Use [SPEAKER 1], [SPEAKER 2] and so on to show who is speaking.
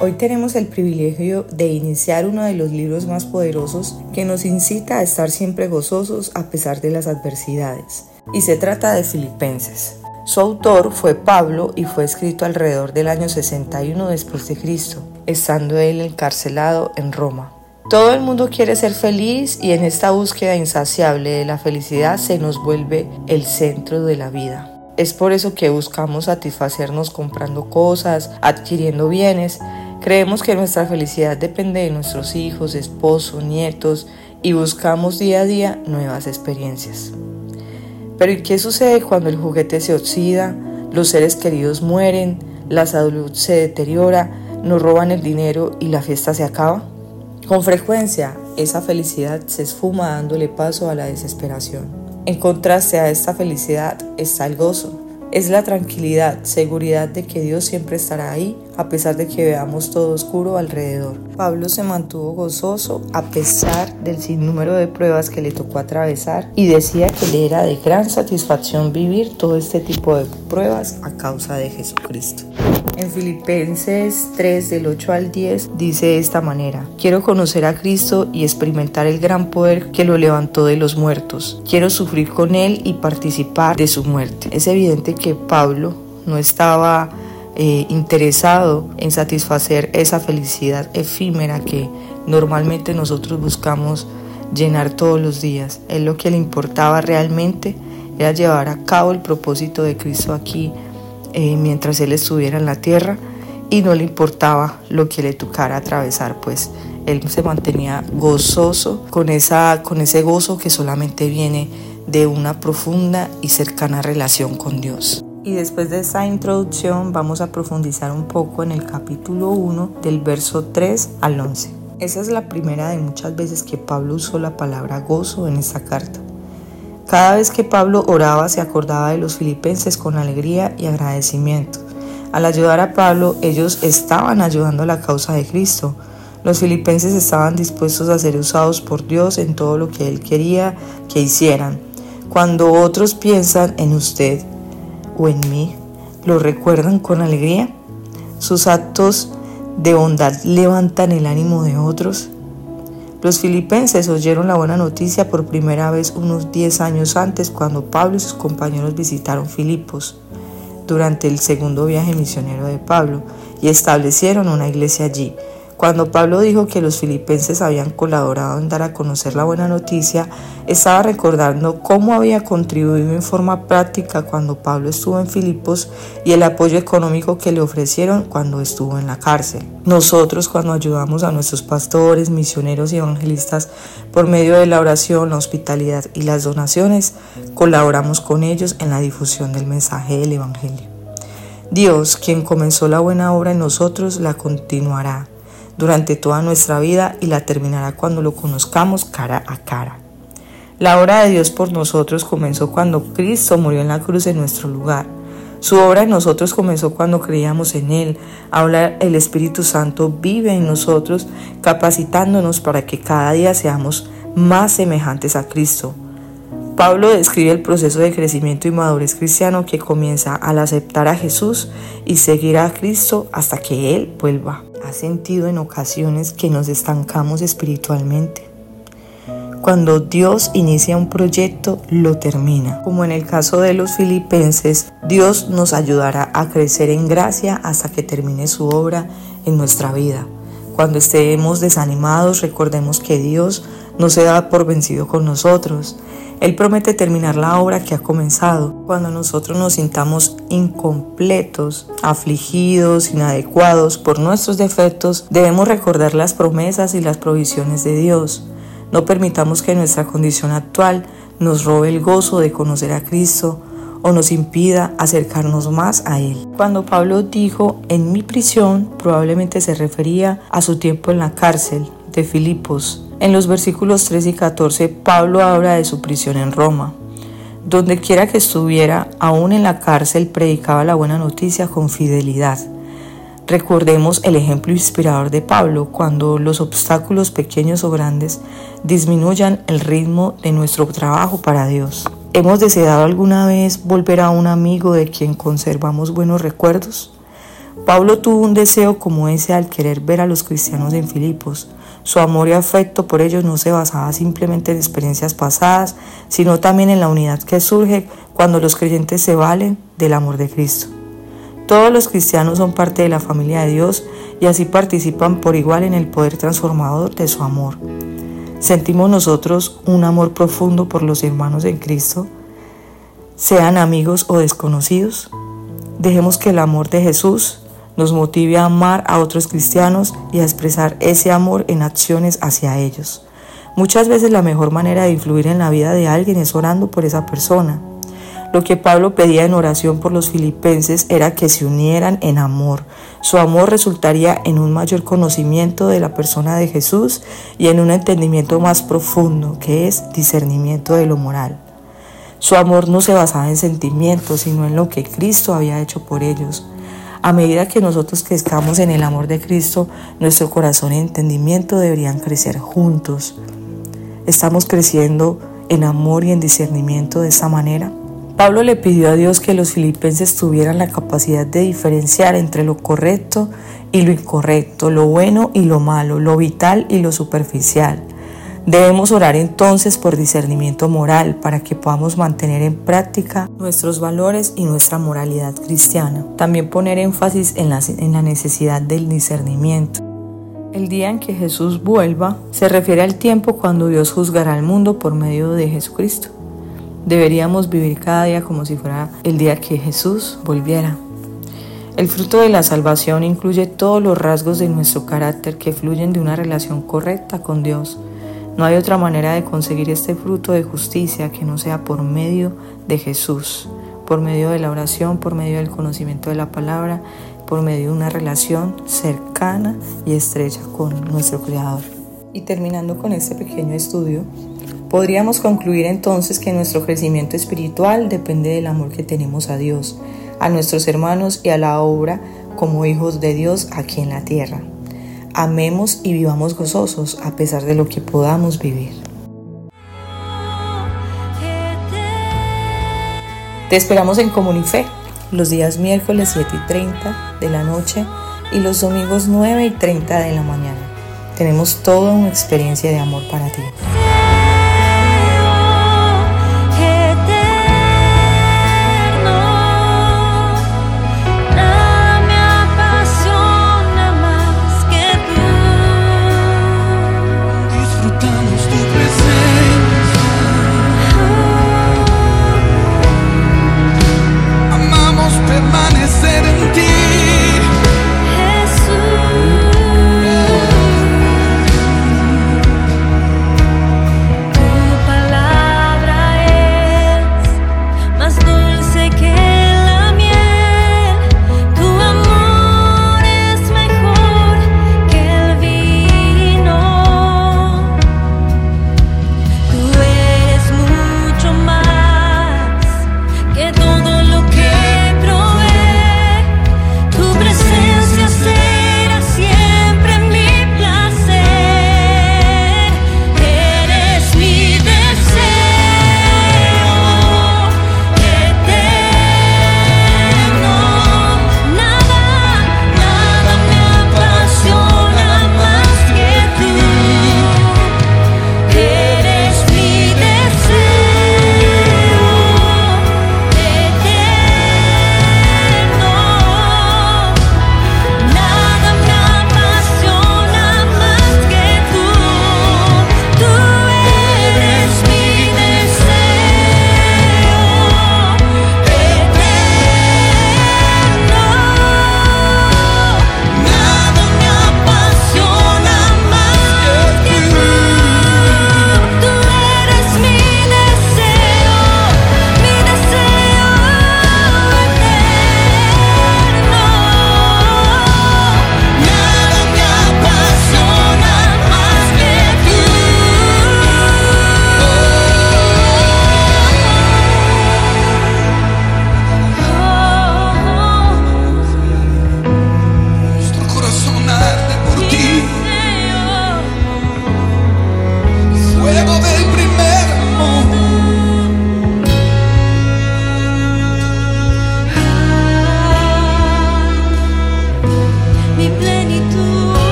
[SPEAKER 1] Hoy tenemos el privilegio de iniciar uno de los libros más poderosos que nos incita a estar siempre gozosos a pesar de las adversidades. Y se trata de Filipenses. Su autor fue Pablo y fue escrito alrededor del año 61 después de Cristo, estando él encarcelado en Roma. Todo el mundo quiere ser feliz y en esta búsqueda insaciable de la felicidad se nos vuelve el centro de la vida. Es por eso que buscamos satisfacernos comprando cosas, adquiriendo bienes. Creemos que nuestra felicidad depende de nuestros hijos, esposos, nietos y buscamos día a día nuevas experiencias. Pero ¿y qué sucede cuando el juguete se oxida, los seres queridos mueren, la salud se deteriora, nos roban el dinero y la fiesta se acaba? Con frecuencia, esa felicidad se esfuma dándole paso a la desesperación. En contraste a esta felicidad está el gozo, es la tranquilidad, seguridad de que Dios siempre estará ahí a pesar de que veamos todo oscuro alrededor. Pablo se mantuvo gozoso a pesar del sinnúmero de pruebas que le tocó atravesar y decía que le era de gran satisfacción vivir todo este tipo de pruebas a causa de Jesucristo. En Filipenses 3 del 8 al 10 dice de esta manera, quiero conocer a Cristo y experimentar el gran poder que lo levantó de los muertos. Quiero sufrir con Él y participar de su muerte. Es evidente que Pablo no estaba eh, interesado en satisfacer esa felicidad efímera que normalmente nosotros buscamos llenar todos los días. Él lo que le importaba realmente era llevar a cabo el propósito de Cristo aquí eh, mientras él estuviera en la tierra y no le importaba lo que le tocara atravesar, pues él se mantenía gozoso con, esa, con ese gozo que solamente viene de una profunda y cercana relación con Dios. Y después de esta introducción vamos a profundizar un poco en el capítulo 1 del verso 3 al 11. Esa es la primera de muchas veces que Pablo usó la palabra gozo en esta carta. Cada vez que Pablo oraba se acordaba de los filipenses con alegría y agradecimiento. Al ayudar a Pablo, ellos estaban ayudando a la causa de Cristo. Los filipenses estaban dispuestos a ser usados por Dios en todo lo que Él quería que hicieran. Cuando otros piensan en usted o en mí, ¿lo recuerdan con alegría? ¿Sus actos de bondad levantan el ánimo de otros? Los filipenses oyeron la buena noticia por primera vez unos 10 años antes cuando Pablo y sus compañeros visitaron Filipos durante el segundo viaje misionero de Pablo y establecieron una iglesia allí. Cuando Pablo dijo que los filipenses habían colaborado en dar a conocer la buena noticia, estaba recordando cómo había contribuido en forma práctica cuando Pablo estuvo en Filipos y el apoyo económico que le ofrecieron cuando estuvo en la cárcel. Nosotros cuando ayudamos a nuestros pastores, misioneros y evangelistas por medio de la oración, la hospitalidad y las donaciones, colaboramos con ellos en la difusión del mensaje del Evangelio. Dios, quien comenzó la buena obra en nosotros, la continuará durante toda nuestra vida y la terminará cuando lo conozcamos cara a cara. La obra de Dios por nosotros comenzó cuando Cristo murió en la cruz en nuestro lugar. Su obra en nosotros comenzó cuando creíamos en Él. Ahora el Espíritu Santo vive en nosotros, capacitándonos para que cada día seamos más semejantes a Cristo. Pablo describe el proceso de crecimiento y madurez cristiano que comienza al aceptar a Jesús y seguir a Cristo hasta que Él vuelva. ¿Ha sentido en ocasiones que nos estancamos espiritualmente? Cuando Dios inicia un proyecto, lo termina. Como en el caso de los filipenses, Dios nos ayudará a crecer en gracia hasta que termine su obra en nuestra vida. Cuando estemos desanimados, recordemos que Dios no se da por vencido con nosotros. Él promete terminar la obra que ha comenzado. Cuando nosotros nos sintamos incompletos, afligidos, inadecuados por nuestros defectos, debemos recordar las promesas y las provisiones de Dios. No permitamos que nuestra condición actual nos robe el gozo de conocer a Cristo o nos impida acercarnos más a Él. Cuando Pablo dijo en mi prisión, probablemente se refería a su tiempo en la cárcel de Filipos, en los versículos 3 y 14, Pablo habla de su prisión en Roma. Donde quiera que estuviera, aún en la cárcel, predicaba la buena noticia con fidelidad. Recordemos el ejemplo inspirador de Pablo cuando los obstáculos pequeños o grandes disminuyan el ritmo de nuestro trabajo para Dios. ¿Hemos deseado alguna vez volver a un amigo de quien conservamos buenos recuerdos? Pablo tuvo un deseo como ese al querer ver a los cristianos en Filipos. Su amor y afecto por ellos no se basaba simplemente en experiencias pasadas, sino también en la unidad que surge cuando los creyentes se valen del amor de Cristo. Todos los cristianos son parte de la familia de Dios y así participan por igual en el poder transformador de su amor. ¿Sentimos nosotros un amor profundo por los hermanos en Cristo? Sean amigos o desconocidos. Dejemos que el amor de Jesús nos motive a amar a otros cristianos y a expresar ese amor en acciones hacia ellos. Muchas veces la mejor manera de influir en la vida de alguien es orando por esa persona. Lo que Pablo pedía en oración por los filipenses era que se unieran en amor. Su amor resultaría en un mayor conocimiento de la persona de Jesús y en un entendimiento más profundo, que es discernimiento de lo moral. Su amor no se basaba en sentimientos, sino en lo que Cristo había hecho por ellos. A medida que nosotros crezcamos en el amor de Cristo, nuestro corazón y entendimiento deberían crecer juntos. ¿Estamos creciendo en amor y en discernimiento de esa manera? Pablo le pidió a Dios que los filipenses tuvieran la capacidad de diferenciar entre lo correcto y lo incorrecto, lo bueno y lo malo, lo vital y lo superficial. Debemos orar entonces por discernimiento moral para que podamos mantener en práctica nuestros valores y nuestra moralidad cristiana. También poner énfasis en la, en la necesidad del discernimiento. El día en que Jesús vuelva se refiere al tiempo cuando Dios juzgará al mundo por medio de Jesucristo. Deberíamos vivir cada día como si fuera el día que Jesús volviera. El fruto de la salvación incluye todos los rasgos de nuestro carácter que fluyen de una relación correcta con Dios no hay otra manera de conseguir este fruto de justicia que no sea por medio de Jesús, por medio de la oración, por medio del conocimiento de la palabra, por medio de una relación cercana y estrecha con nuestro Creador. Y terminando con este pequeño estudio, podríamos concluir entonces que nuestro crecimiento espiritual depende del amor que tenemos a Dios, a nuestros hermanos y a la obra como hijos de Dios aquí en la tierra amemos y vivamos gozosos a pesar de lo que podamos vivir. Te esperamos en Comunife los días miércoles 7 y 30 de la noche y los domingos 9 y 30 de la mañana. Tenemos toda una experiencia de amor para ti.